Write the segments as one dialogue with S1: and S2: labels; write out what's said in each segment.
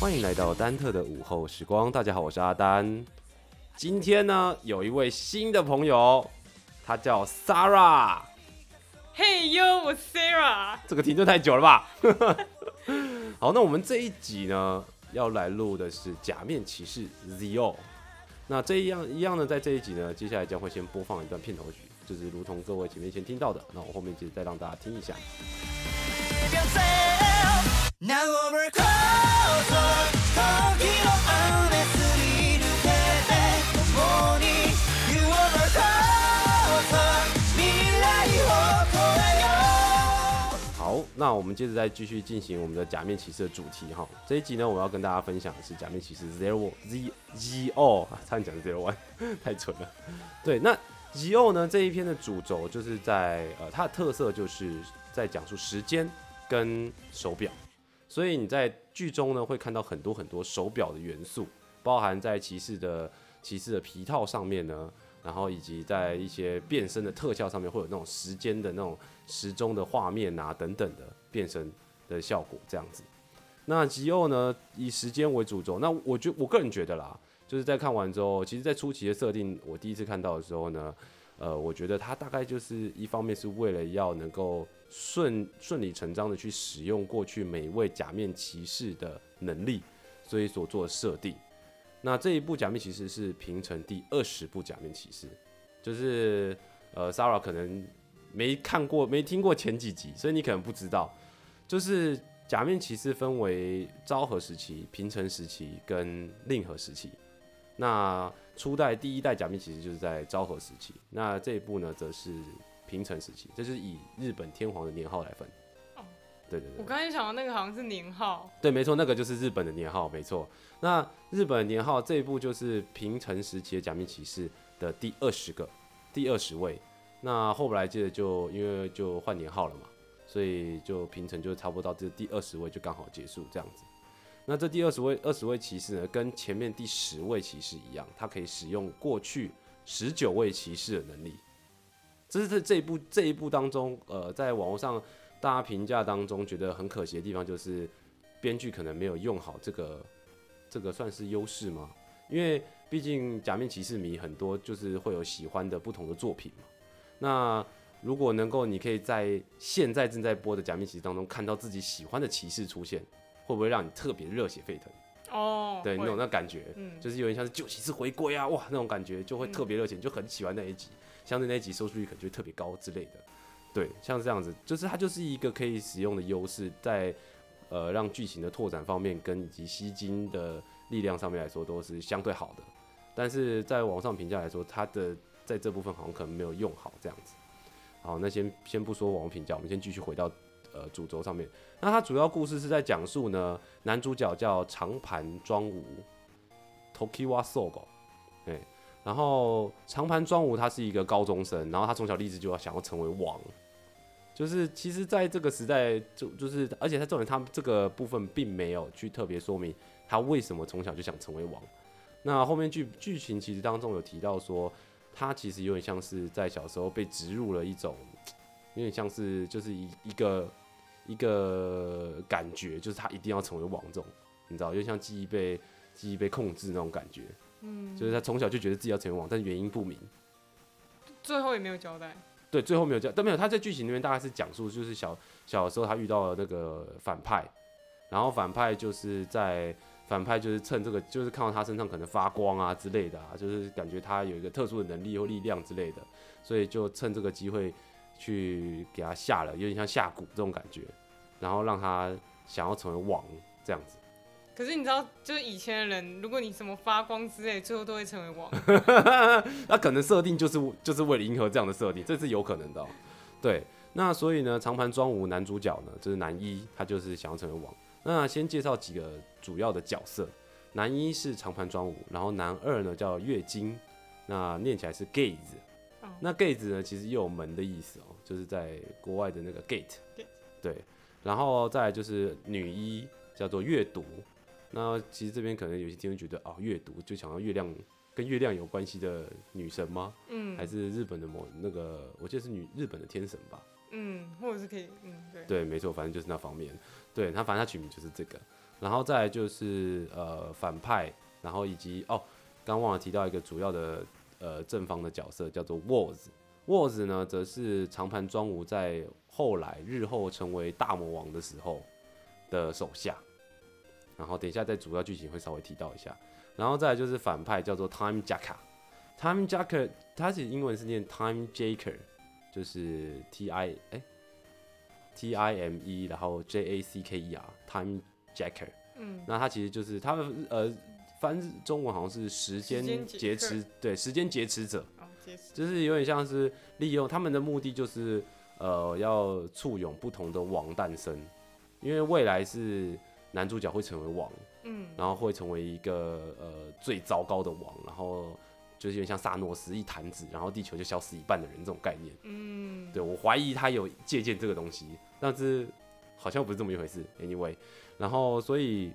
S1: 欢迎来到丹特的午后时光，大家好，我是阿丹。今天呢，有一位新的朋友，他叫 Sarah。
S2: 嘿哟，我 Sarah。
S1: 这个停顿太久了吧？好，那我们这一集呢，要来录的是《假面骑士 Zio》。那这一样一样呢，在这一集呢，接下来将会先播放一段片头曲，就是如同各位前面先听到的。那我后面接着再让大家听一下。那我们接着再继续进行我们的假面骑士的主题哈。这一集呢，我要跟大家分享的是假面骑士 Zero Z Z O，差点讲 Zero One，太蠢了。对，那 Z O 呢这一篇的主轴就是在呃，它的特色就是在讲述时间跟手表，所以你在剧中呢会看到很多很多手表的元素，包含在骑士的骑士的皮套上面呢，然后以及在一些变身的特效上面会有那种时间的那种时钟的画面啊等等的变身的效果这样子。那吉欧呢以时间为主轴，那我觉我个人觉得啦，就是在看完之后，其实，在初期的设定，我第一次看到的时候呢，呃，我觉得它大概就是一方面是为了要能够顺顺理成章的去使用过去每一位假面骑士的能力，所以所做的设定。那这一部假面骑士是平成第二十部假面骑士，就是呃，Sarah 可能没看过、没听过前几集，所以你可能不知道，就是假面骑士分为昭和时期、平成时期跟令和时期。那初代第一代假面骑士就是在昭和时期，那这一部呢则是平成时期，这是以日本天皇的年号来分。
S2: 哦
S1: 对对对
S2: 我。刚才想到那个好像是年号，
S1: 对，没错，那个就是日本的年号，没错。那日本年号这一部就是平成时期的假面骑士的第二十个，第二十位。那后来接着就因为就换年号了嘛，所以就平成就差不多到这第二十位就刚好结束这样子。那这第二十位二十位骑士呢，跟前面第十位骑士一样，他可以使用过去十九位骑士的能力。这是这这一部这一部当中，呃，在网络上大家评价当中觉得很可惜的地方，就是编剧可能没有用好这个这个算是优势吗？因为毕竟假面骑士迷很多，就是会有喜欢的不同的作品嘛。那如果能够你可以在现在正在播的假面骑士当中看到自己喜欢的骑士出现，会不会让你特别热血沸腾？
S2: 哦，
S1: 对，
S2: 会
S1: 那种那感觉，
S2: 嗯，
S1: 就是有点像是旧骑士回归啊，哇，那种感觉就会特别热情，就很喜欢那一集，相对那一集收视率可能就会特别高之类的。对，像这样子，就是它就是一个可以使用的优势，在呃让剧情的拓展方面跟以及吸金的力量上面来说都是相对好的，但是在网上评价来说，它的在这部分好像可能没有用好这样子。好，那先先不说网络评价，我们先继续回到呃主轴上面。那它主要故事是在讲述呢，男主角叫长盘庄吾 （Tokiwa Sogo），然后长盘庄吾他是一个高中生，然后他从小立志就要想要成为王，就是其实在这个时代就就是，而且他重点他这个部分并没有去特别说明他为什么从小就想成为王。那后面剧剧情其实当中有提到说，他其实有点像是在小时候被植入了一种，有点像是就是一一个一个感觉，就是他一定要成为王这种，你知道，就像记忆被记忆被控制那种感觉，
S2: 嗯，
S1: 就是他从小就觉得自己要成为王，但是原因不明。
S2: 最后也没有交代，
S1: 对，最后没有交，但没有他在剧情里面大概是讲述，就是小小的时候他遇到了那个反派，然后反派就是在反派就是趁这个，就是看到他身上可能发光啊之类的啊，就是感觉他有一个特殊的能力或力量之类的，所以就趁这个机会去给他下了，有点像下蛊这种感觉，然后让他想要成为王这样子。
S2: 可是你知道，就是以前的人，如果你什么发光之类，最后都会成为王。
S1: 那可能设定就是就是为了迎合这样的设定，这是有可能的哦、对，那所以呢，长盘庄武男主角呢，就是男一，他就是想要成为王。那先介绍几个主要的角色，男一是长盘庄武，然后男二呢叫月经，那念起来是 gaze。
S2: 哦
S1: 那 gate 呢，其实又有门的意思哦，就是在国外的那个 gate。
S2: Gate
S1: 对，然后再来就是女一叫做阅读，那其实这边可能有些听众觉得啊，阅读就想要月亮跟月亮有关系的女神吗？
S2: 嗯，
S1: 还是日本的某那个，我记得是女日本的天神吧？
S2: 嗯，或者是可以，嗯，对，
S1: 对，没错，反正就是那方面。对，他反正他取名就是这个，然后再来就是呃反派，然后以及哦，刚忘了提到一个主要的呃正方的角色叫做 Wars。Wars 呢，则是长盘庄吾在后来日后成为大魔王的时候的手下。然后等一下在主要剧情会稍微提到一下。然后再来就是反派叫做 Time Jacker。Time Jacker，它其实英文是念 Time Jacker，就是 T I 哎 T I M E，然后 J A C K E R，Time Jacker。
S2: 嗯，
S1: 那他其实就是他们呃翻日中文好像是时间
S2: 劫
S1: 劫持，对，时间劫持者。就是有点像是利用他们的目的，就是呃要簇拥不同的王诞生，因为未来是男主角会成为王，
S2: 嗯，
S1: 然后会成为一个呃最糟糕的王，然后就是有点像萨诺斯一弹指，然后地球就消失一半的人这种概念。
S2: 嗯，
S1: 对我怀疑他有借鉴这个东西，但是好像不是这么一回事。Anyway，然后所以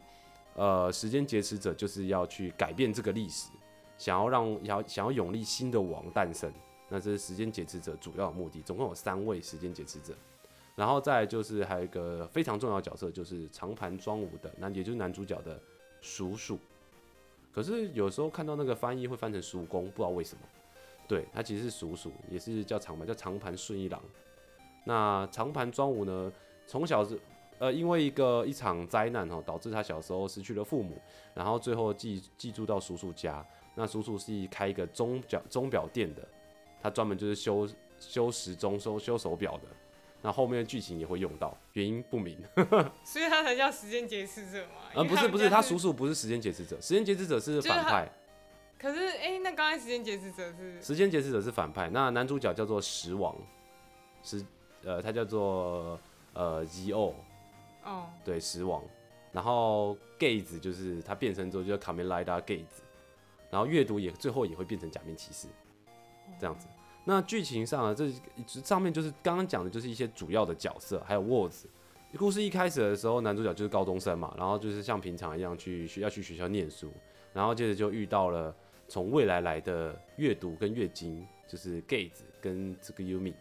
S1: 呃，时间劫持者就是要去改变这个历史，想要让要想要永立新的王诞生。那这是时间劫持者主要的目的，总共有三位时间劫持者。然后再就是还有一个非常重要的角色，就是长盘庄武的男，也就是男主角的叔叔。可是有时候看到那个翻译会翻成叔公，不知道为什么。对他其实是叔叔，也是叫长盘，叫长盘顺一郎。那长盘庄武呢，从小是呃因为一个一场灾难哦，导致他小时候失去了父母，然后最后寄寄住到叔叔家。那叔叔是开一个钟表钟表店的，他专门就是修修时钟、修修手表的。那后面的剧情也会用到，原因不明。
S2: 所以他才叫时间劫持者嘛。
S1: 呃，不是不是，他叔。叔不是时间劫持者，时间劫持者是反派，
S2: 可是，哎，那刚才时间劫持者是，
S1: 时间劫持者是反派。那男主角叫做石王，石呃他叫做呃 Z.O，
S2: 哦，
S1: 对石王。然后 Gaze 就是他变身之后就叫卡梅拉达 Gaze，然后阅读也最后也会变成假面骑士，这样子。那剧情上啊，这上面就是刚刚讲的，就是一些主要的角色，还有 Words。故事一开始的时候，男主角就是高中生嘛，然后就是像平常一样去学要去学校念书，然后接着就遇到了从未来来的阅读跟月经，就是 Gaze 跟这个 Yumi。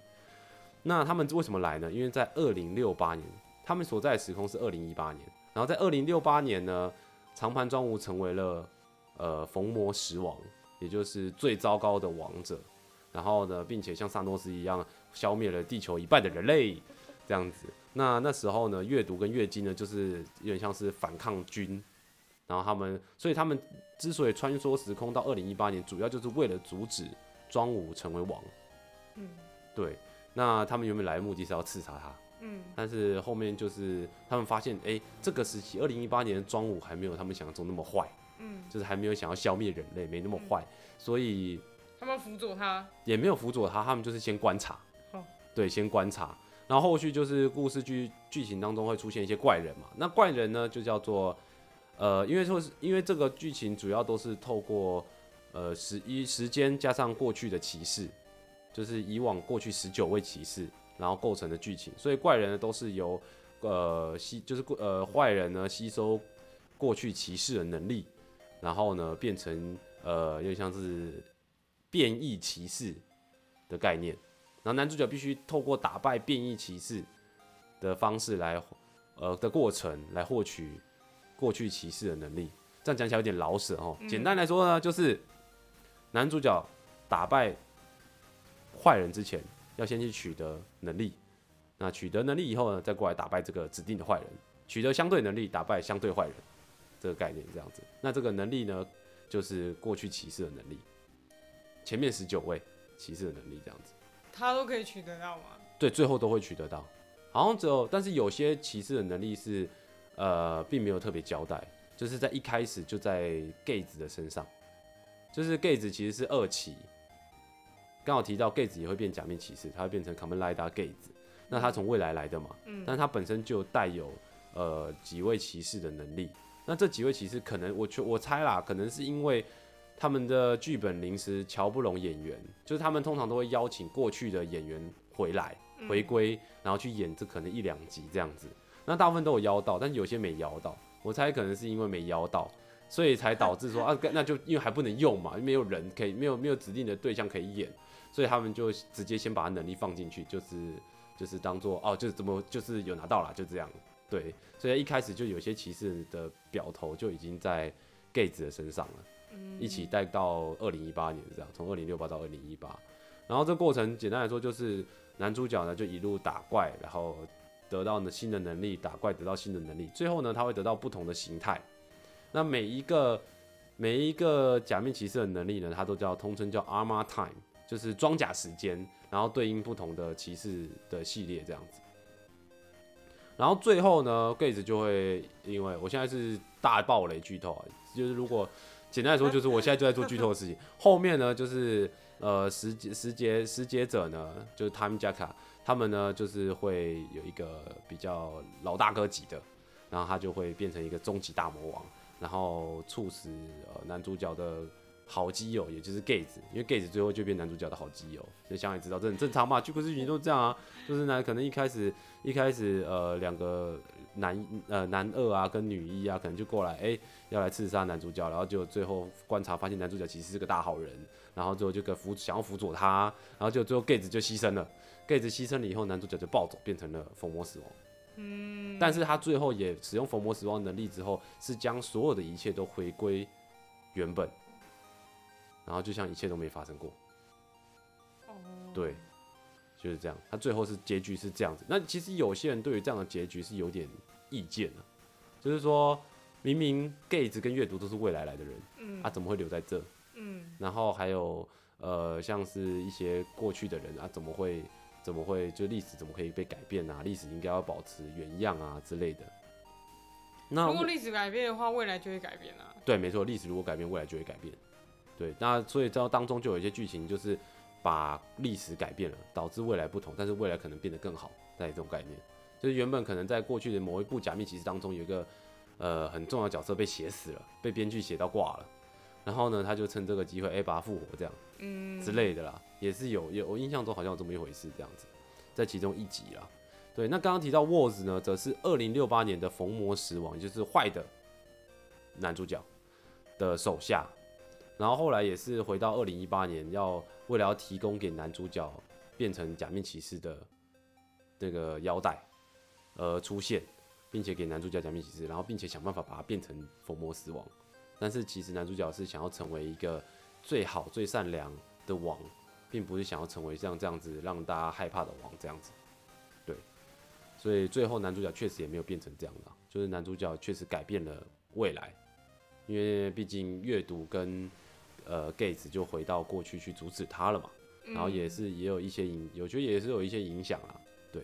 S1: 那他们为什么来呢？因为在二零六八年，他们所在的时空是二零一八年，然后在二零六八年呢，长盘庄吾成为了呃逢魔十王，也就是最糟糕的王者。然后呢，并且像萨诺斯一样消灭了地球一半的人类，这样子。那那时候呢，阅读跟月经呢，就是有点像是反抗军。然后他们，所以他们之所以穿梭时空到二零一八年，主要就是为了阻止庄武成为王。
S2: 嗯。
S1: 对，那他们原本来的目的是要刺杀他，
S2: 嗯。
S1: 但是后面就是他们发现，哎、这个时期二零一八年的庄武还没有他们想象中那么坏，
S2: 嗯，
S1: 就是还没有想要消灭人类，没那么坏，所以
S2: 他们辅佐他，
S1: 也没有辅佐他，他们就是先观察。
S2: 哦，
S1: 对，先观察，然后后续就是故事剧剧情当中会出现一些怪人嘛，那怪人呢就叫做，呃，因为说是因为这个剧情主要都是透过呃时一时间加上过去的骑士，就是以往过去十九位骑士，然后构成的剧情，所以怪人呢都是由呃吸就是呃坏人呢吸收过去骑士的能力，然后呢变成呃有点像是变异骑士的概念，然后男主角必须透过打败变异骑士的方式来呃的过程来获取过去骑士的能力。这样讲起来有点老舍哦。
S2: 嗯
S1: 简单来说呢，就是男主角打败坏人之前，要先去取得能力。那取得能力以后呢，再过来打败这个指定的坏人，取得相对能力，打败相对坏人，这个概念这样子。那这个能力呢，就是过去骑士的能力，前面十九位骑士的能力这样子。
S2: 他都可以取得到吗？
S1: 对，最后都会取得到。好像只有，但是有些骑士的能力是，呃，并没有特别交代，就是在一开始就在 Gaze 的身上，就是 Gaze 其实是二骑，刚好提到 Gaze 也会变假面骑士，他会变成 Common l i d a Gaze，那他从未来来的嘛，
S2: 嗯
S1: 但他本身就带有呃几位骑士的能力。那这几位骑士可能我觉我猜啦，可能是因为他们的剧本临时瞧不拢演员，就是他们通常都会邀请过去的演员回来回归，然后去演这可能一两集这样子。那大部分都有邀到，但是有些没邀到，我猜可能是因为没邀到，所以才导致说 啊，那就因为还不能用嘛，没有人可以，没有没有指定的对象可以演，所以他们就直接先把他能力放进去，就是就是当做哦，就是怎么就是有拿到了，就这样。对，所以一开始就有些骑士的表头就已经在 gay 子的身上了。一起带到二零一八年这样，从二零六八到二零一八，然后这过程简单来说就是男主角呢就一路打怪，然后得到呢新的能力，打怪得到新的能力，最后呢他会得到不同的形态。那每一个每一个假面骑士的能力呢，它都叫通称叫 Armor Time，就是装甲时间，然后对应不同的骑士的系列这样子。然后最后呢，Gaze 就会因为我现在是大暴雷剧透啊，就是如果简单来说，就是我现在就在做剧透的事情。后面呢，就是呃，时节时节时节者呢，就是他们加卡，他们呢就是会有一个比较老大哥级的，然后他就会变成一个终极大魔王，然后促使呃男主角的好基友，也就是 Gaze，因为 Gaze 最后就变男主角的好基友，就想也知道这很正常嘛，剧故事剧情都这样啊，就是呢可能一开始一开始呃两个男呃男二啊跟女一啊，可能就过来哎。要来刺杀男主角，然后就最后观察发现男主角其实是个大好人，然后最后就跟辅想要辅佐他，然后就最后 Gaze 就牺牲了，Gaze 牺牲了以后，男主角就暴走变成了疯魔死亡。嗯，但是他最后也使用疯魔死亡能力之后，是将所有的一切都回归原本，然后就像一切都没发生过。
S2: 哦，
S1: 对，就是这样。他最后是结局是这样子。那其实有些人对于这样的结局是有点意见的，就是说。明明 Gates 跟阅读都是未来来的人，嗯，啊，怎么会留在这？嗯，然后还有呃，像是一些过去的人啊，怎么会怎么会就历史怎么可以被改变啊？历史应该要保持原样啊之类的。
S2: 那如果历史改变的话，未来就会改变啊。
S1: 对，没错，历史如果改变，未来就会改变。对，那所以这当中就有一些剧情，就是把历史改变了，导致未来不同，但是未来可能变得更好，在这种概念，就是原本可能在过去的某一部假面骑士当中有一个。呃，很重要的角色被写死了，被编剧写到挂了，然后呢，他就趁这个机会，哎，把他复活，这样，嗯之类的啦，也是有，有我印象中好像有这么一回事，这样子，在其中一集啦。对，那刚刚提到沃兹呢，则是二零六八年的逢魔石王，也就是坏的男主角的手下，然后后来也是回到二零一八年，要为了要提供给男主角变成假面骑士的那个腰带而出现。并且给男主角假面骑士，然后并且想办法把他变成疯魔死亡。但是其实男主角是想要成为一个最好、最善良的王，并不是想要成为像这样子让大家害怕的王这样子。对，所以最后男主角确实也没有变成这样的，就是男主角确实改变了未来，因为毕竟阅读跟呃 Gates 就回到过去去阻止他了嘛，然后也是也有一些影，我觉得也是有一些影响啊。对，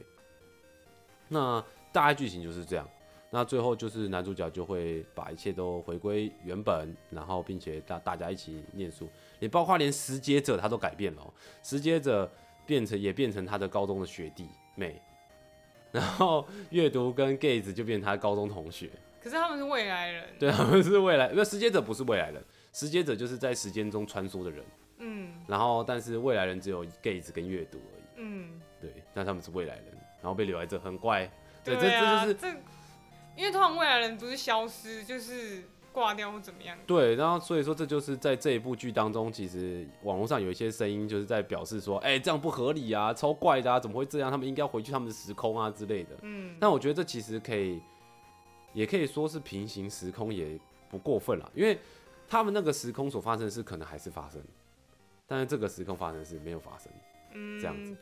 S1: 那。大概剧情就是这样，那最后就是男主角就会把一切都回归原本，然后并且大大家一起念书，也包括连拾阶者他都改变了，拾阶者变成也变成他的高中的学弟妹，然后阅读跟 Gates 就变成他高中同学。
S2: 可是他们是未来人，
S1: 对，他们是未来，那拾阶者不是未来人，拾阶者就是在时间中穿梭的人，嗯，然后但是未来人只有 Gaze 跟阅读而已，嗯，对，但他们是未来人，然后被留在这很怪。对，这这就是
S2: 这，因为通常未来人不是消失，就是挂掉或怎么样。
S1: 对，然后所以说这就是在这一部剧当中，其实网络上有一些声音就是在表示说，哎，这样不合理啊，超怪的啊，怎么会这样？他们应该回去他们的时空啊之类的。嗯，但我觉得这其实可以，也可以说是平行时空，也不过分了，因为他们那个时空所发生的事可能还是发生，但是这个时空发生的事没有发生，嗯，这样子。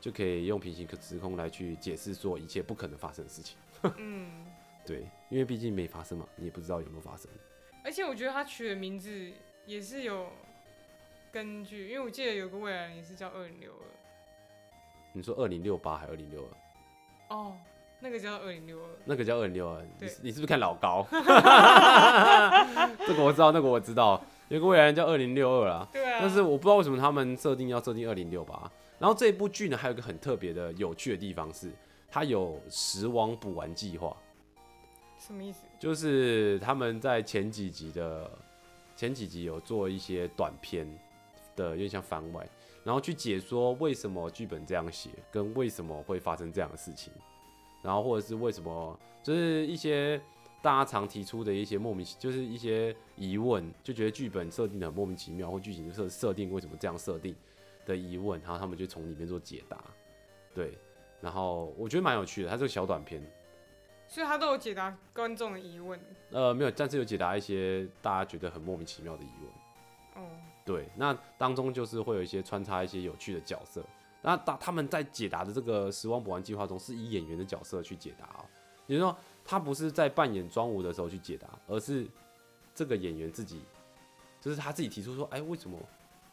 S1: 就可以用平行时空来去解释说一切不可能发生的事情。嗯，对，因为毕竟没发生嘛，你也不知道有没有发生。
S2: 而且我觉得他取的名字也是有根据，因为我记得有个未来人也是叫二零六二。
S1: 你说二零六八还是二零六
S2: 二？哦，那个叫二零六二。
S1: 那个叫二零六二。你你是不是看老高？这个我知道，那个我知道，有个未来人叫二零六二啊。
S2: 对啊。
S1: 但是我不知道为什么他们设定要设定二零六八。然后这部剧呢，还有一个很特别的、有趣的地方是，它有时王补完计划。
S2: 什么意思？
S1: 就是他们在前几集的前几集有做一些短片的，有点像番外，然后去解说为什么剧本这样写，跟为什么会发生这样的事情，然后或者是为什么，就是一些大家常提出的一些莫名，就是一些疑问，就觉得剧本设定的很莫名其妙，或剧情设设定为什么这样设定的疑问，然后他们就从里面做解答。对，然后我觉得蛮有趣的，它这个小短片，
S2: 所以他都有解答观众的疑问。
S1: 呃，没有，但是有解答一些大家觉得很莫名其妙的疑问。
S2: 哦，
S1: 对，那当中就是会有一些穿插一些有趣的角色。那他他们在解答的这个时光补完计划中，是以演员的角色去解答啊、也就是说，他不是在扮演庄武的时候去解答，而是这个演员自己，就是他自己提出说，哎，为什么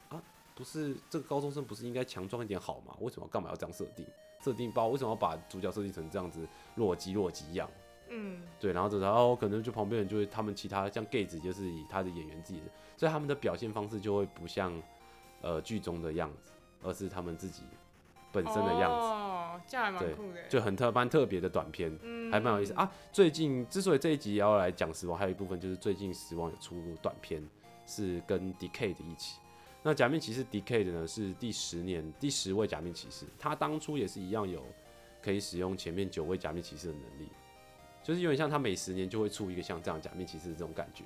S1: 啊？不是这个高中生不是应该强壮一点好吗？为什么干嘛要这样设定？设定包为什么要把主角设计成这样子弱鸡弱鸡样？
S2: 嗯，
S1: 对，然后这然后可能就旁边人就会他们其他像 gay 子就是以他的演员自己的，所以他们的表现方式就会不像呃剧中的样子，而是他们自己本身的样子，
S2: 哦，这样还蛮
S1: 对
S2: 酷的。
S1: 就很特蛮特别的短片，
S2: 嗯
S1: 还蛮有意思。啊。最近之所以这一集也要来讲死亡，还有一部分就是最近死亡有出短片，是跟 Decade 一起。那假面骑士 Decade 呢是第十年第十位假面骑士，他当初也是一样有可以使用前面九位假面骑士的能力，就是有点像他每十年就会出一个像这样假面骑士的这种感觉。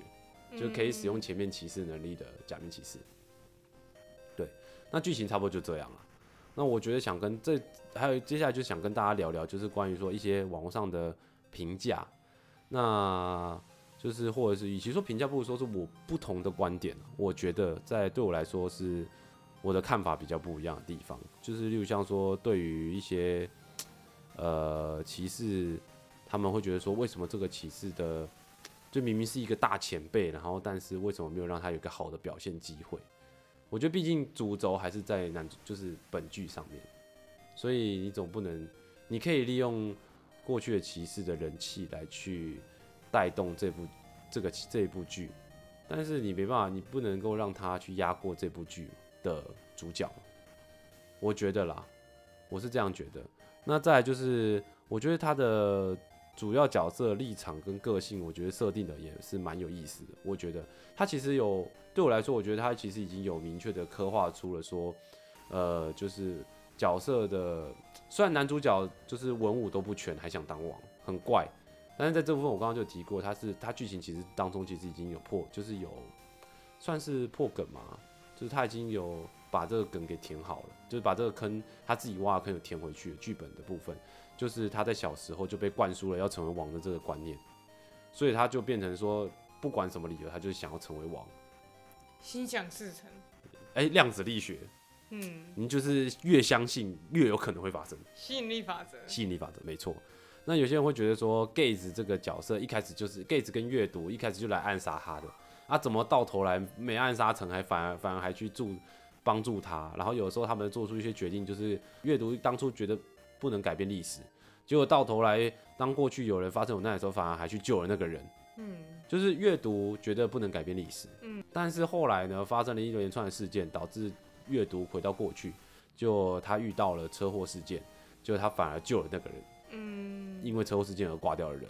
S1: 就可以使用前面骑士能力的假面骑士。对，那剧情差不多就这样了。那我觉得想跟这还有接下来就想跟大家聊聊，就是关于说一些网络上的评价，那就是或者是与其说评价，不如说是我不同的观点。我觉得在对我来说是我的看法比较不一样的地方，就是例如像说对于一些呃骑士，他们会觉得说为什么这个骑士的就明明是一个大前辈，然后但是为什么没有让他有一个好的表现机会？我觉得毕竟主轴还是在男主，就是本剧上面，所以你总不能，你可以利用过去的骑士的人气来去带动这部这个这一部剧，但是你没办法，你不能够让他去压过这部剧的主角，我觉得啦，我是这样觉得。那再来就是，我觉得他的主要角色立场跟个性，我觉得设定的也是蛮有意思的。我觉得他其实有对我来说，我觉得他其实已经有明确的刻画出了说，呃，就是角色的，虽然男主角就是文武都不全，还想当王，很怪。但是在这部分，我刚刚就提过，他是他剧情其实当中其实已经有破，就是有算是破梗嘛，就是他已经有把这个梗给填好了，就是把这个坑他自己挖的坑有填回去，剧本的部分。就是他在小时候就被灌输了要成为王的这个观念，所以他就变成说，不管什么理由，他就是想要成为王。
S2: 心想事成。
S1: 哎、量子力学，
S2: 嗯，
S1: 你就是越相信越有可能会发生，
S2: 吸引力法则。
S1: 吸引力法则没错。那有些人会觉得说，Gaze 这个角色一开始就是 Gaze 跟阅读一开始就来暗杀他的，啊，怎么到头来没暗杀成，还反而反而还去助帮助他？然后有时候他们做出一些决定，就是阅读当初觉得不能改变历史，结果到头来当过去有人发生有难的时候，反而还去救了那个人。
S2: 嗯，
S1: 就是阅读觉得不能改变历史，
S2: 嗯，
S1: 但是后来呢，发生了一连串的事件，导致阅读回到过去，就他遇到了车祸事件，就他反而救了那个人，
S2: 嗯，
S1: 因为车祸事件而挂掉的人，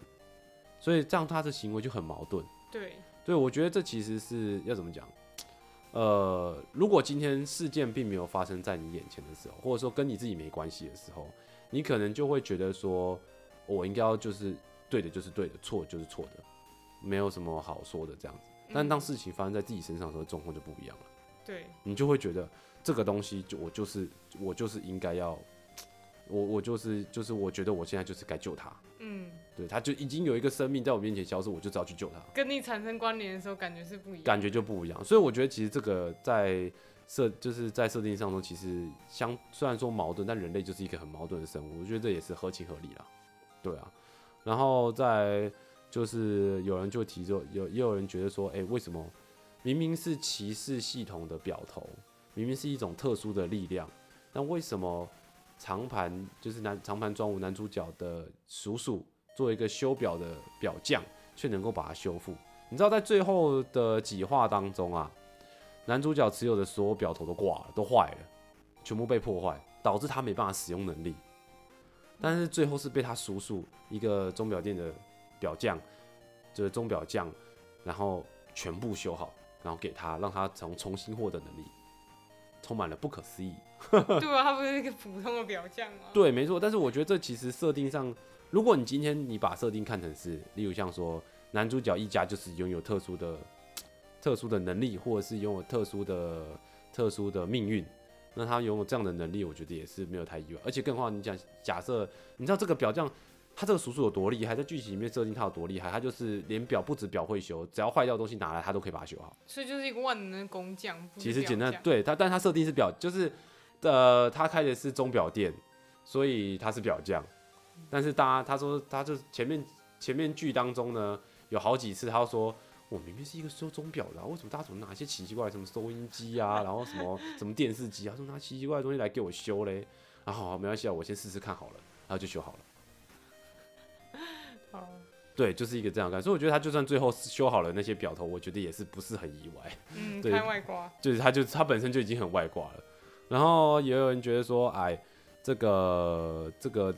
S1: 所以这样他的行为就很矛盾。
S2: 对，
S1: 对，我觉得这其实是要怎么讲？呃，如果今天事件并没有发生在你眼前的时候，或者说跟你自己没关系的时候，你可能就会觉得说，我应该要就是对的，就是对的，错就是错的，没有什么好说的这样子。但当
S2: 嗯
S1: 事情发生在自己身上的时候，状况就不一样了，
S2: 对，
S1: 你就会觉得这个东西就我就是我就是应该要，我我就是就是我觉得我现在就是该救他，
S2: 嗯，
S1: 对，他就已经有一个生命在我面前消失，我就只要去救他。
S2: 跟你产生关联的时候，感觉是不一样。
S1: 感觉就不一样。所以我觉得其实这个在设就是在设定上中，其实相虽然说矛盾，但人类就是一个很矛盾的生物，我觉得这也是合情合理啦。对啊，然后再就是有人就提出有也有人觉得说，哎、为什么明明是骑士系统的表头，明明是一种特殊的力量，但为什么长盘就是男长盘庄武男主角的叔叔做一个修表的表匠，却能够把它修复？你知道在最后的几话当中啊，男主角持有的所有表头都挂了，都坏了，全部被破坏，导致他没办法使用能力。但是最后是被他叔叔一个钟表店的表匠，就是钟表匠，然后全部修好，然后给他，让他从重新获得能力，充满了不可思议。
S2: 对啊，他不是一个普通的表匠吗？
S1: 对，没错。但是我觉得这其实设定上，如果你今天你把设定看成是，例如像说男主角一家就是拥有特殊的特殊的能力，或者是拥有特殊的特殊的命运。那他拥有这样的能力，我觉得也是没有太意外。而且更何况你讲，假设你知道这个表匠，他这个叔叔有多厉害，在剧情里面设定他有多厉害，他就是连表不止表会修，只要坏掉的东西拿来，他都可以把它修好。
S2: 所以就是一个万能的工匠。
S1: 其实简单对他，但他设定是表，就是呃，他开的是钟表店，所以他是表匠。但是大家他说，他就前面前面剧当中呢，有好几次他说，我明明是一个修钟表的啊、为什么大家总拿一些奇奇怪怪什么收音机啊，然后什么什么电视机啊，说拿奇奇怪怪的东西来给我修嘞？然后好没关系啊，我先试试看好了，然后就修好了。
S2: 好，
S1: 对，就是一个这样的感，所以我觉得他就算最后修好了那些表头，我觉得也是不是很意外。
S2: 嗯，
S1: 对
S2: 开外挂，
S1: 就是他就他本身就已经很外挂了。然后也有人觉得说，哎，这个这个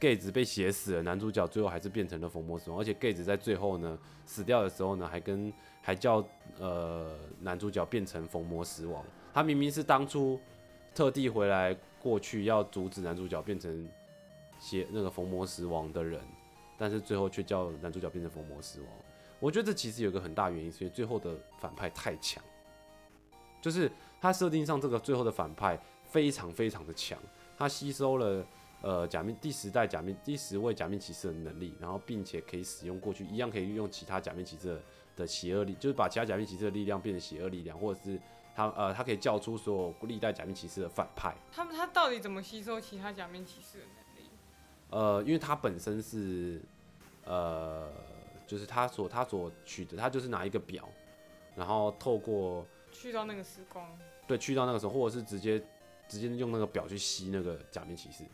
S1: gay 子被写死了，男主角最后还是变成了冯魔死亡，而且 gay 子在最后呢死掉的时候呢，还跟还叫呃男主角变成冯魔死亡。他明明是当初特地回来过去要阻止男主角变成写那个冯魔死亡的人，但是最后却叫男主角变成冯魔死亡。我觉得这其实有个很大原因，所以最后的反派太强。就是他设定上这个最后的反派非常非常的强，他吸收了呃假面第十代假面第十位假面骑士的能力，然后并且可以使用过去一样可以运用其他假面骑士的的邪恶力，就是把其他假面骑士的力量变成邪恶力量，或者是他呃他可以叫出所有历代假面骑士的反派，
S2: 他们他到底怎么吸收其他假面骑士的能力？
S1: 呃，因为他本身是呃就是他所他所取得，他就是拿一个表，然后透过
S2: 去到那个时光，
S1: 对，去到那个时候，或者是直接直接用那个表去吸那个假面骑士，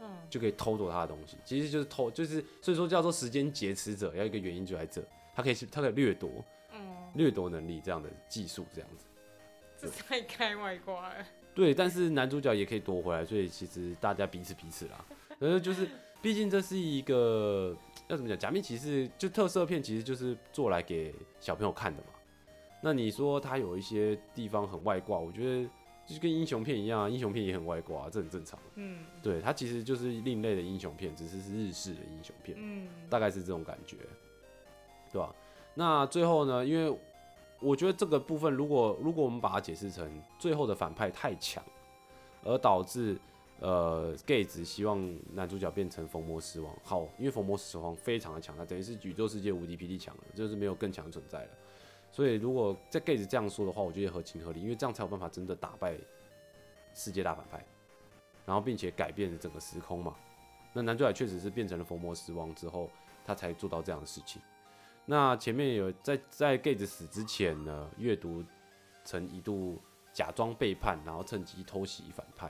S2: 嗯，
S1: 就可以偷走他的东西。其实就是偷，就是所以说叫做时间劫持者，要一个原因就在这，他可以他可以掠夺
S2: 嗯，
S1: 掠夺能力这样的技术这样子。
S2: 这太开外挂了。
S1: 对，但是男主角也可以夺回来，所以其实大家彼此彼此啦。可是就是，毕竟这是一个要怎么讲，假面骑士就特色片，其实就是做来给小朋友看的嘛。那你说它有一些地方很外挂，我觉得就是跟英雄片一样啊，英雄片也很外挂，这很正常。
S2: 嗯
S1: 对，它其实就是另类的英雄片，只是是日式的英雄片。
S2: 嗯，
S1: 大概是这种感觉，对吧？那最后呢？因为我觉得这个部分，如果如果我们把它解释成最后的反派太强，而导致呃 gay 子希望男主角变成逢魔狮王，好，因为逢魔狮王非常的强，他等于是宇宙世界无敌霹雳强了，就是没有更强的存在了。所以如果在 gay 子这样说的话，我觉得合情合理，因为这样才有办法真的打败世界大反派，然后并且改变整个时空嘛。那男主角确实是变成了逢魔狮王之后，他才做到这样的事情。那前面有在在 gay 子死之前呢，阅读曾一度假装背叛，然后趁机偷袭反派，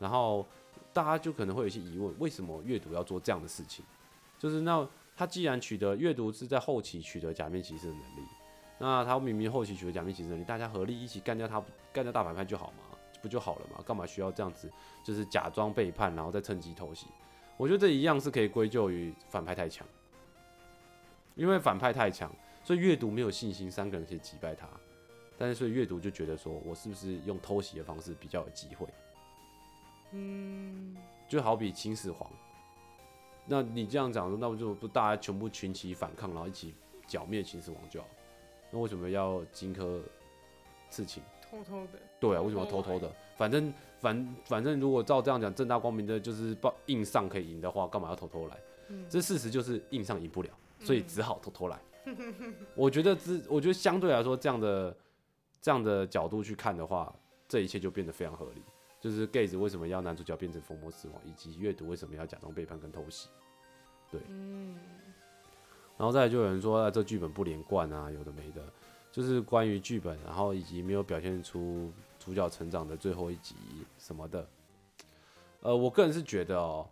S1: 然后大家就可能会有一些疑问，为什么阅读要做这样的事情？就是那他既然取得阅读是在后期取得假面骑士的能力，那他明明后期取得假面骑士的能力，大家合力一起干掉他，干掉大反派就好嘛，不就好了嘛？干嘛需要这样子，就是假装背叛，然后再趁机偷袭？我觉得这一样是可以归咎于反派太强。因为反派太强，所以阅读没有信心三个人可以击败他，但是所以阅读就觉得说我是不是用偷袭的方式比较有机会，
S2: 嗯，
S1: 就好比秦始皇，那你这样讲说，那不就不大家全部群起反抗，然后一起剿灭秦始皇就好？那为什么要荆轲刺秦？
S2: 偷偷的，
S1: 对啊，为什么要偷偷的？反正反反正如果照这样讲，正大光明的就是报硬上可以赢的话，干嘛要偷偷来？
S2: 嗯
S1: 这事实就是硬上赢不了，所以只好偷偷来。我觉得这，我觉得相对来说，这样的这样的角度去看的话，这一切就变得非常合理。就是 gay 子为什么要男主角变成疯魔死亡，以及阅读为什么要假装背叛跟偷袭。
S2: 嗯，
S1: 然后再来就有人说、啊、这剧本不连贯啊，有的没的，就是关于剧本，然后以及没有表现出主角成长的最后一集什么的。呃，我个人是觉得哦，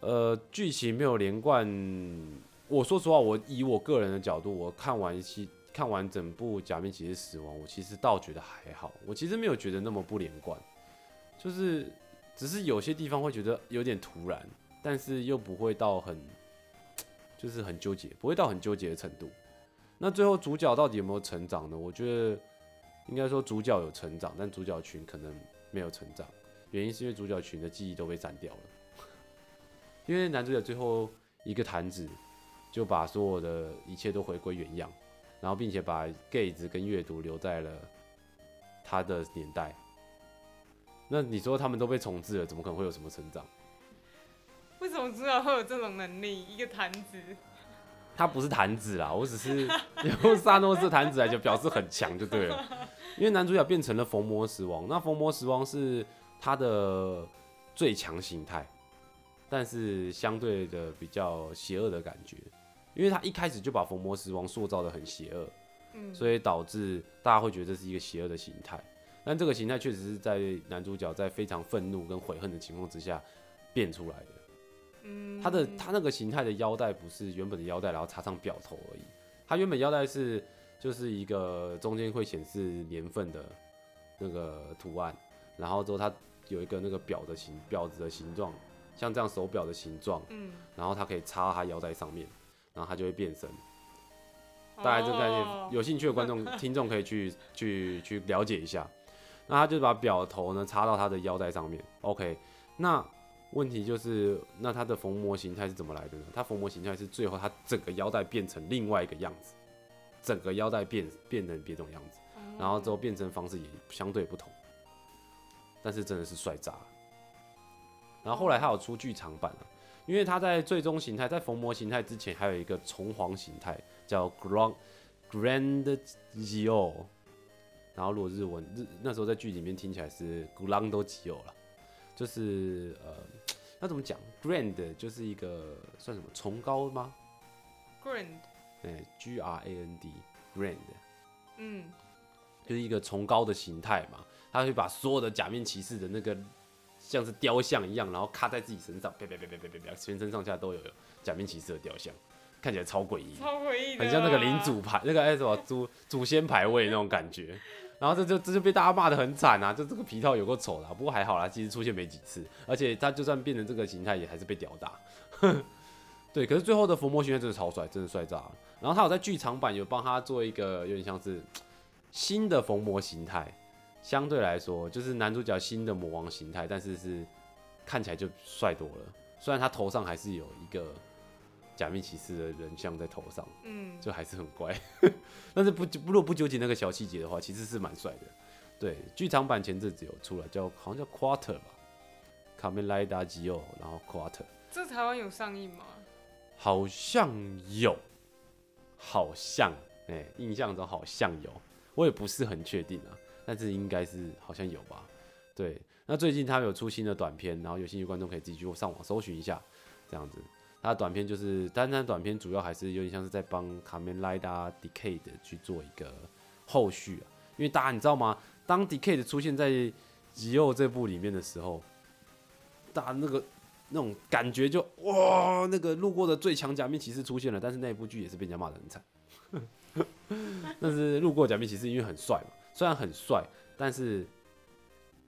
S1: 呃，剧情没有连贯。我说实话，我以我个人的角度，我看完一看完整部《假面骑士死亡》，我其实倒觉得还好，我其实没有觉得那么不连贯，就是只是有些地方会觉得有点突然，但是又不会到很就是很纠结，不会到很纠结的程度。那最后主角到底有没有成长呢？我觉得应该说主角有成长，但主角群可能没有成长。原因是因为主角群的记忆都被删掉了，因为男主角最后一个坛子就把所有的一切都回归原样，然后并且把 gaze 跟阅读留在了他的年代。那你说他们都被重置了，怎么可能会有什么成长？
S2: 为什么主角会有这种能力？一个坛子，
S1: 他不是坛子啦，我只是 用萨诺斯坛子来就表示很强就对了。因为男主角变成了逢魔时王，那逢魔时王是他的最强形态，但是相对的比较邪恶的感觉，因为他一开始就把逢魔时王塑造的很邪恶，
S2: 嗯，
S1: 所以导致大家会觉得这是一个邪恶的形态。但这个形态确实是在男主角在非常愤怒跟悔恨的情况之下变出来的。
S2: 嗯，
S1: 他的它那个形态的腰带不是原本的腰带，然后插上表头而已。他原本腰带是就是一个中间会显示年份的那个图案，然后之后它有一个那个表的形表子的形状，像这样手表的形状，
S2: 嗯，
S1: 然后它可以插到他腰带上面，然后它就会变身。大概这个概念，
S2: 哦
S1: 有兴趣的观众、听众可以去 去去了解一下。那他就把表头呢插到他的腰带上面。OK，那问题就是，那他的缝膜形态是怎么来的呢？他缝膜形态是最后他整个腰带变成另外一个样子，整个腰带变变成别种样子，然后之后变成方式也相对不同，但是真的是帅炸了。然后后来他有出剧场版了、因为他在最终形态，在缝膜形态之前还有一个重黄形态叫 Grand Grand Gio，然后如果日文日那时候在剧里面听起来是 Grando Gio 了，就是呃那怎么讲？Grand 就是一个算什么崇高吗
S2: ？Grand，
S1: 对，G R A N D Grand
S2: 嗯，
S1: 就是一个崇高的形态嘛，他会把所有的假面骑士的那个像是雕像一样，然后卡在自己身上，啪啪啪啪啪啪啪，全身上下都有假面骑士的雕像，看起来超诡异，
S2: 超诡异的，
S1: 很像那个领主牌，那个哎什么祖祖先牌位那种感觉。然后这就这就被大家骂的很惨啊！就这个皮套有够丑的、不过还好啦，其实出现没几次，而且他就算变成这个形态，也还是被吊打。对，可是最后的伏魔形态真的超帅，真的帅炸了。然后他有在剧场版有帮他做一个有点像是新的逢魔形态，相对来说就是男主角新的魔王形态，但是是看起来就帅多了。虽然他头上还是有一个假面骑士的人像在头上，
S2: 嗯，
S1: 就还是很乖。但是不不如果不纠结那个小细节的话，其实是蛮帅的。对，剧场版前阵子有出了，叫好像叫 Quarter 吧，卡梅莱达吉奥，然后 Quarter
S2: 这台湾有上映吗？
S1: 好像有，好像哎、印象中好像有，我也不是很确定啊，但是应该是好像有吧。对，那最近他有出新的短片，然后有兴趣观众可以自己去上网搜寻一下，这样子。他的短片就是，但他的短片主要还是有点像是在帮卡梅莱达 Decade 去做一个后续啊，因为大家你知道吗？当 Decade 出现在《极右》这部里面的时候，大家那个那种感觉就哇，那个路过的最强假面骑士出现了，但是那一部剧也是被人家骂的很惨。但是路过假面骑士因为很帅嘛，虽然很帅，但是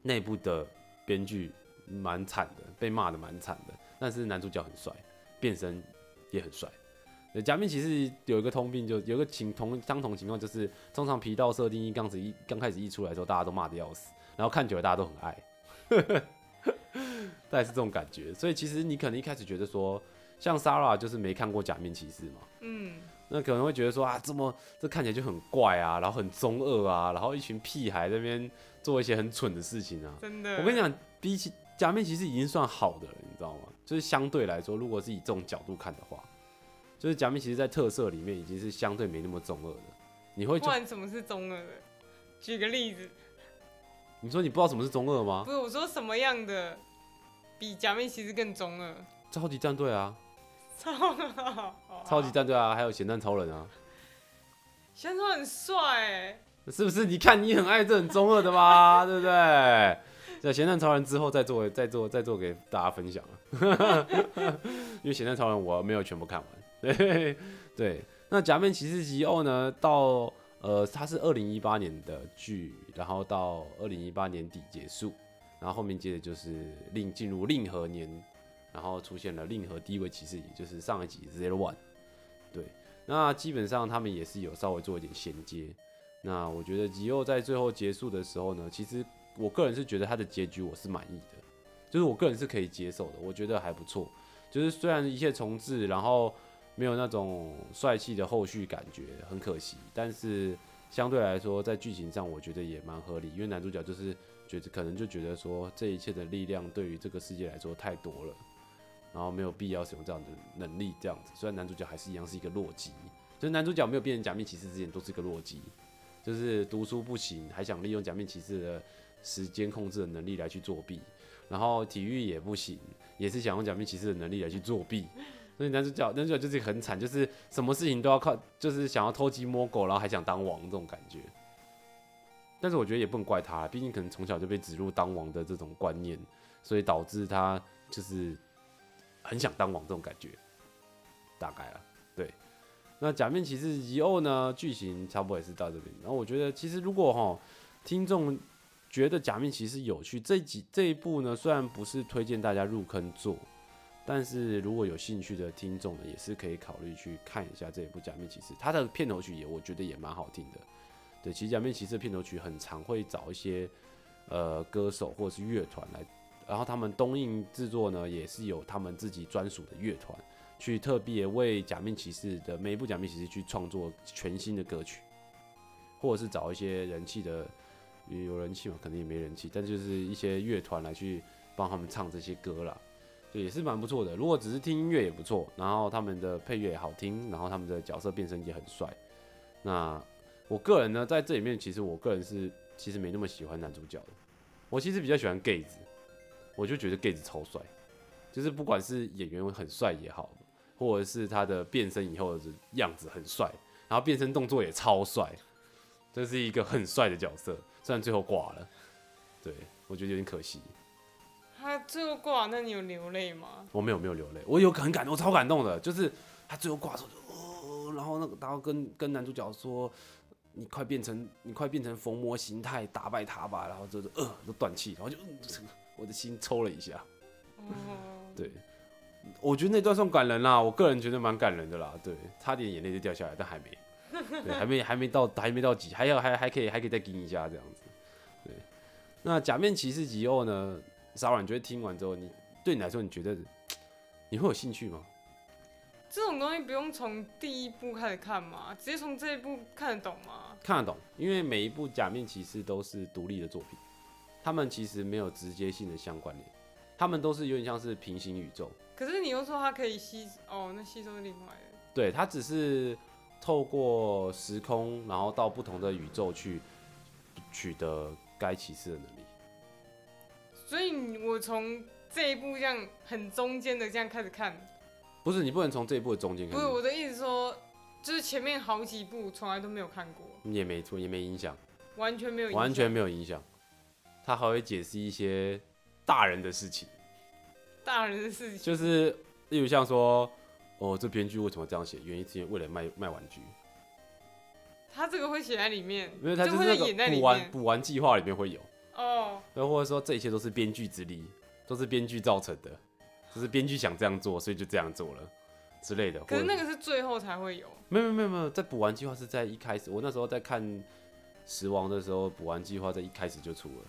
S1: 内部的编剧蛮惨的，被骂的蛮惨的。但是男主角很帅，变身也很帅。对假面骑士有一个通病就，有一个情同相同情况，就是通常皮道设定一刚子一刚开始一出来的时候，大家都骂的要死，然后看久了大家都很爱，大概是这种感觉。所以其实你可能一开始觉得说，像 Sara 就是没看过假面骑士嘛，
S2: 嗯，
S1: 那可能会觉得说啊，这么这看起来就很怪啊，然后很中二啊，然后一群屁孩在那边做一些很蠢的事情啊。
S2: 真的。
S1: 我跟你，讲，比起假面骑士已经算好的了，你知道吗？就是相对来说，如果是以这种角度看的话，就是假面骑士在特色里面已经是相对没那么中二的。你会
S2: 不然什么是中二的？举个例子，
S1: 你说你不知道什么是中二吗
S2: 不？是我说什么样的比假面骑士更中二？
S1: 超级战队啊，
S2: 超
S1: 级战队啊，还有咸蛋超人啊，
S2: 咸蛋超人很帅哎，
S1: 是不是？你看你很爱这很中二的吧，对不对？在咸蛋超人之后再做再做再做给大家分享啊，因为咸蛋超人我没有全部看完。对对，那假面骑士吉欧呢，到呃它是二零一八年的剧，然后到二零一八年底结束，然后后面接着就是令进入令和年，然后出现了令和第一位骑士，也就是上一集 Zero One。对，那基本上他们也是有稍微做一点衔接。那我觉得吉欧在最后结束的时候呢，其实我个人是觉得他的结局我是满意的，就是我个人是可以接受的，我觉得还不错。就是虽然一切重置，然后没有那种帅气的后续感觉，很可惜。但是相对来说，在剧情上我觉得也蛮合理，因为男主角就是觉得可能就觉得说这一切的力量对于这个世界来说太多了，然后没有必要使用这样的能力这样子。虽然男主角还是一样是一个弱鸡，就是男主角没有变成假面骑士之前都是一个弱鸡，就是读书不行，还想利用假面骑士的时间控制的能力来去作弊，然后体育也不行，也是想用假面骑士的能力来去作弊。所以男主角，男主角就是很惨，就是什么事情都要靠，就是想要偷鸡摸狗，然后还想当王这种感觉。但是我觉得也不能怪他，毕竟可能从小就被植入当王的这种观念，所以导致他就是很想当王这种感觉。大概了，对。那假面骑士以后呢，剧情差不多也是到这边。然后我觉得，其实如果哈听众觉得假面骑士有趣，这几这一部呢，虽然不是推荐大家入坑做。但是如果有兴趣的听众呢，也是可以考虑去看一下这一部《假面骑士》，它的片头曲也我觉得也蛮好听的。对，其实《假面骑士》片头曲很常会找一些呃歌手或者是乐团来，然后他们东映制作呢也是有他们自己专属的乐团，去特别为《假面骑士》的每一部《假面骑士》去创作全新的歌曲，或者是找一些人气的有人气嘛，可能也没人气，但就是一些乐团来去帮他们唱这些歌啦。也是蛮不错的。如果只是听音乐也不错，然后他们的配乐也好听，然后他们的角色变身也很帅。那我个人呢，在这里面其实我个人是其实没那么喜欢男主角的。我其实比较喜欢 Gay 子，我就觉得 Gay 子超帅，就是不管是演员很帅也好，或者是他的变身以后的样子很帅，然后变身动作也超帅，这是一个很帅的角色。虽然最后挂了，对我觉得有点可惜。
S2: 他最后挂，那你有流泪吗？
S1: 我没有没有流泪，我有很感动，我超感动的，就是他最后挂的时候就哦，然后那个然后跟跟男主角说，你快变成你快变成逢魔形态打败他吧，然后就是呃都断气，然后就、嗯、我的心抽了一下，
S2: 哦，
S1: 对，我觉得那段算感人啦，我个人觉得蛮感人的啦，对，差点眼泪就掉下来，但还没，对，还没还没到还没到几，还要还还可以还可以再给你一下这样子，对，那假面骑士吉欧呢？骚扰，你觉得听完之后，你对你来说，你觉得你会有兴趣吗？
S2: 这种东西不用从第一部开始看嘛？直接从这一部看得懂吗？
S1: 看得懂，因为每一部假面骑士都是独立的作品，他们其实没有直接性的相关联，他们都是有点像是平行宇宙。
S2: 可是你又说它可以吸哦，那吸收是另外的。
S1: 对，它只是透过时空，然后到不同的宇宙去取得该骑士的能力。
S2: 所以我从这一部这样很中间的这样开始看，
S1: 不是你不能从这一部的中间看，
S2: 不是我的意思说，就是前面好几部从来都没有看过，
S1: 也没错，也没影响，
S2: 完全没有影响，
S1: 完全没有影响。他还会解释一些大人的事情，
S2: 大人的事情，
S1: 就是例如像说，哦，这编剧为什么这样写？原因是因为为了卖卖玩具。
S2: 他这个会写在里面，
S1: 因为他就是那个补完
S2: 面。
S1: 补完计划里面会有。
S2: 哦，
S1: 对，或者说这一切都是编剧之力，都是编剧造成的，就是编剧想这样做，所以就这样做了之类的。
S2: 可是那个是最后才会有。
S1: 没有没有没有，在补完计划是在一开始，我那时候在看《十王》的时候，补完计划在一开始就出了，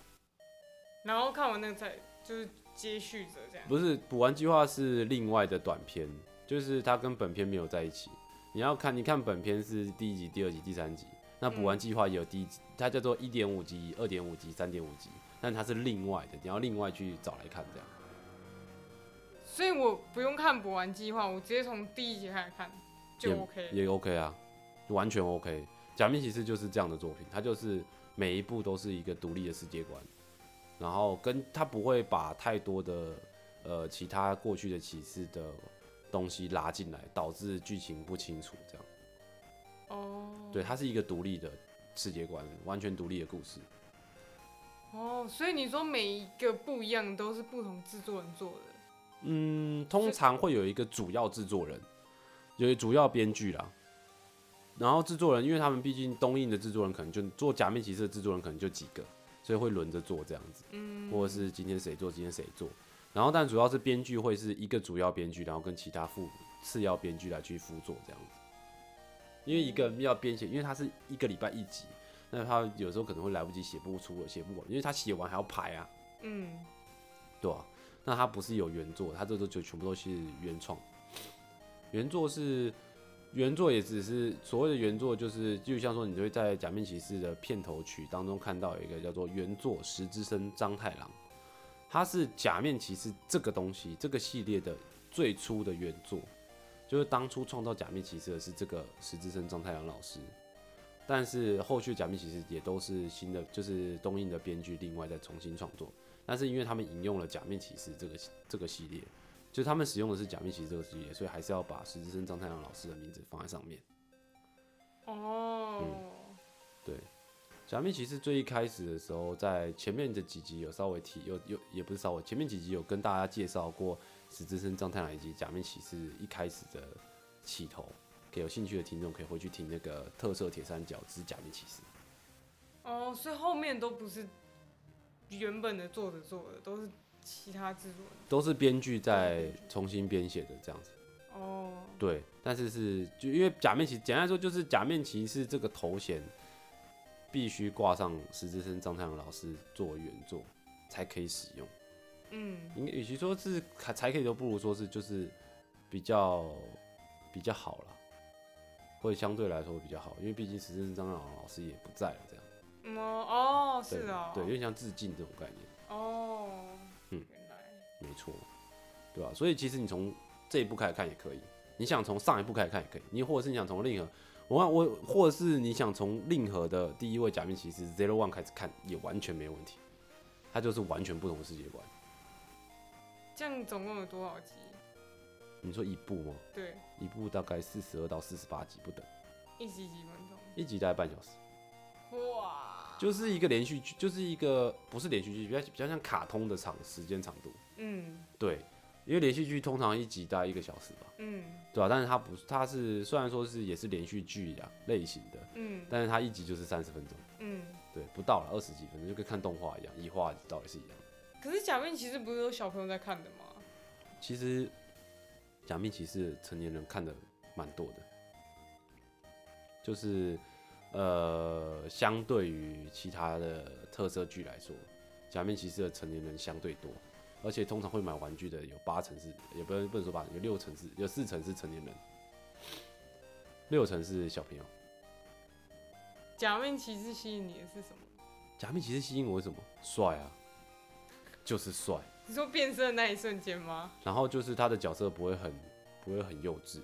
S2: 然后看完那个才就是接续着这样。
S1: 不是补完计划是另外的短片，就是它跟本片没有在一起。你要看，你看本片是第一集、第二集、第三集，那补完计划也有第一集，它叫做一点五集、二点五集、三点五集，但它是另外的，你要另外去找来看这样。
S2: 所以我不用看补完计划，我直接从第一集开始看就 OK 了。
S1: 也 OK 啊，完全 OK。假面骑士就是这样的作品，它就是每一部都是一个独立的世界观，然后跟它不会把太多的呃其他过去的骑士的东西拉进来，导致剧情不清楚这样。
S2: 哦，
S1: 对，它是一个独立的世界观，完全独立的故事。
S2: 哦，所以你说每一个不一样都是不同制作人做的。
S1: 嗯，通常会有一个主要制作人，有一主要编剧啦。然后制作人，因为他们毕竟东映的制作人可能就做假面骑士的制作人可能就几个，所以会轮着做这样子，
S2: 嗯，
S1: 或者是今天谁做，今天谁做。然后但主要是编剧会是一个主要编剧，然后跟其他副次要编剧来去辅佐这样子。因为一个人要编写，因为他是一个礼拜一集，那他有时候可能会来不及写不出了，写不完，因为他写完还要排啊。
S2: 嗯，
S1: 对啊，那他不是有原作，他这都就全部都是原创。原作是原作也只是所谓的原作，就是就像说你会在《假面骑士》的片头曲当中看到有一个叫做原作石之森章太郎，他是《假面骑士》这个东西这个系列的最初的原作，就是当初创造假面骑士的是这个石之森章太郎老师。但是后续假面骑士也都是新的，就是东映的编剧另外再重新创作。但是因为他们引用了假面骑士这个这个系列，就是他们使用的是假面骑士这个系列，所以还是要把石之森章太郎老师的名字放在上面。
S2: 哦，
S1: 对，假面骑士最一开始的时候，在前面的几集有稍微提，有有也不是稍微，前面几集有跟大家介绍过石之森张太郎以及假面骑士一开始的起头。给有兴趣的听众可以回去听那个特色铁三角之假面骑士。
S2: 哦，所以后面都不是原本的作者做的，都是其他制作人。
S1: 都是编剧在重新编写的这样子。
S2: 哦，
S1: 对，但是是就因为假面骑，简单来说就是假面骑士这个头衔必须挂上石之森章太郎老师作为原作才可以使用。
S2: 嗯，
S1: 应该与其说是才才可以，都不如说是就是比较比较好了，会相对来说比较好，因为毕竟石之森章太郎老师也不在了，这样。
S2: 嗯哦，哦，是哦，
S1: 对，有点像致敬这种概念。
S2: 哦，
S1: 嗯
S2: 原来，
S1: 没错，对吧、所以其实你从这一步开始看也可以，你想从上一步开始看也可以，你或者是你想从令和，我看我或者是你想从令和的第一位假面骑士 Zero One 开始看，也完全没有问题。它就是完全不同的世界观。
S2: 这样总共有多少集？
S1: 你说一部吗？
S2: 对，
S1: 一部大概四十二到四十八集不等，
S2: 一集几分钟？
S1: 一集大概半小时，
S2: 哇，
S1: 就是一个连续剧，就是一个不是连续剧，比较比较像卡通的长时间长度。
S2: 嗯
S1: 对，因为连续剧通常一集大概一个小时吧，
S2: 嗯
S1: 对吧、但是它不是，它是虽然说是也是连续剧呀类型的，
S2: 嗯
S1: 但是它一集就是三十分钟，
S2: 嗯。
S1: 对，不到了二十几分钟，就跟看动画一样，一画到底是一样的。
S2: 可是假面骑士不是有小朋友在看的吗？
S1: 其实假面骑士成年人看的蛮多的，就是呃，相对于其他的特色剧来说，假面骑士的成年人相对多，而且通常会买玩具的有八成是，也不能不能说八成，有六成是，有四成是成年人，六成是小朋友。
S2: 假面骑士吸引你的是什么？
S1: 假面骑士吸引我为什么？帅啊，就是帅。
S2: 你说变身的那一瞬间吗？
S1: 然后就是他的角色不会很不会很幼稚，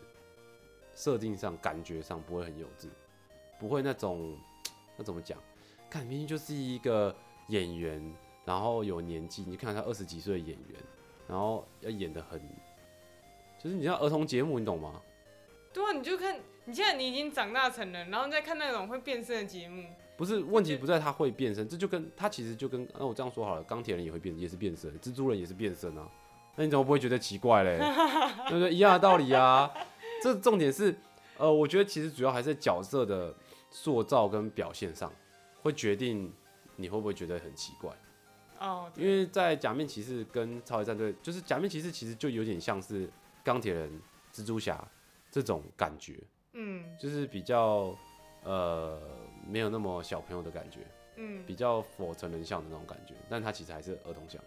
S1: 设定上感觉上不会很幼稚，不会那种 那怎么讲？看明明就是一个演员，然后有年纪，你看他二十几岁的演员，然后要演的很，就是你像儿童节目，你懂吗？
S2: 对啊，你就看，你现在你已经长大成人，然后再看那种会变身的节目，
S1: 不是问题不在他会变身，这就跟他其实就跟那我这样说好了，钢铁人也会变，也是变身，蜘蛛人也是变身啊，那你怎么不会觉得奇怪嘞？对不对？一样的道理啊。这重点是，呃，我觉得其实主要还是角色的塑造跟表现上，会决定你会不会觉得很奇怪。
S2: 哦，
S1: 因为在假面骑士跟超级战队，就是假面骑士其实就有点像是钢铁人、蜘蛛侠这种感觉，
S2: 嗯
S1: 就是比较呃没有那么小朋友的感觉。
S2: 嗯
S1: 比较否成人像的那种感觉，但它其实还是儿童像。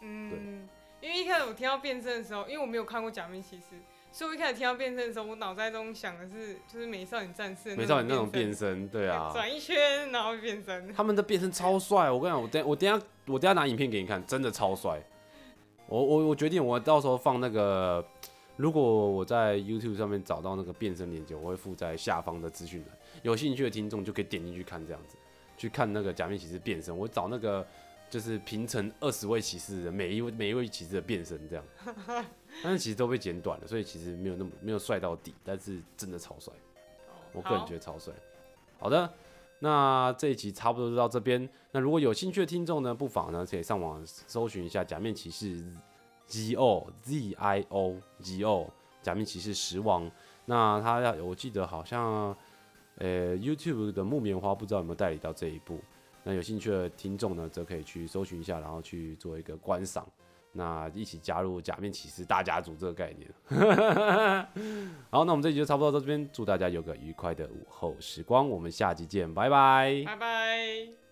S2: 嗯，因为一开始我听到变身的时候，因为我没有看过假面骑士，所以我一开始听到变身的时候，我脑袋中想的是就是美少女战士
S1: 美少女那种变
S2: 变
S1: 身，对啊，
S2: 转一圈然后变身。
S1: 他们的变身超帅。我跟你讲，我等我等下我等下拿影片给你看，真的超帅。我我我决定，我到时候放那个，如果我在 YouTube 上面找到那个变身链接，我会附在下方的资讯栏。有兴趣的听众就可以点进去看，这样子去看那个假面骑士变身。我找那个就是平成二十位骑士的每一位每一位骑士的变身这样，但是其实都被剪短了，所以其实没有那么没有帅到底，但是真的超帅。我个人觉得超帅。好的，那这一集差不多就到这边。那如果有兴趣的听众呢，不妨呢可以上网搜寻一下《假面骑士 G O Z I O G O 假面骑士十王》。那他要我记得好像呃 YouTube 的木棉花不知道有没有代理到这一部。那有兴趣的听众呢，则可以去搜寻一下，然后去做一个观赏。那一起加入假面骑士大家族这个概念。好，那我们这集就差不多到这边，祝大家有个愉快的午后时光，我们下集见，拜拜。
S2: 拜拜。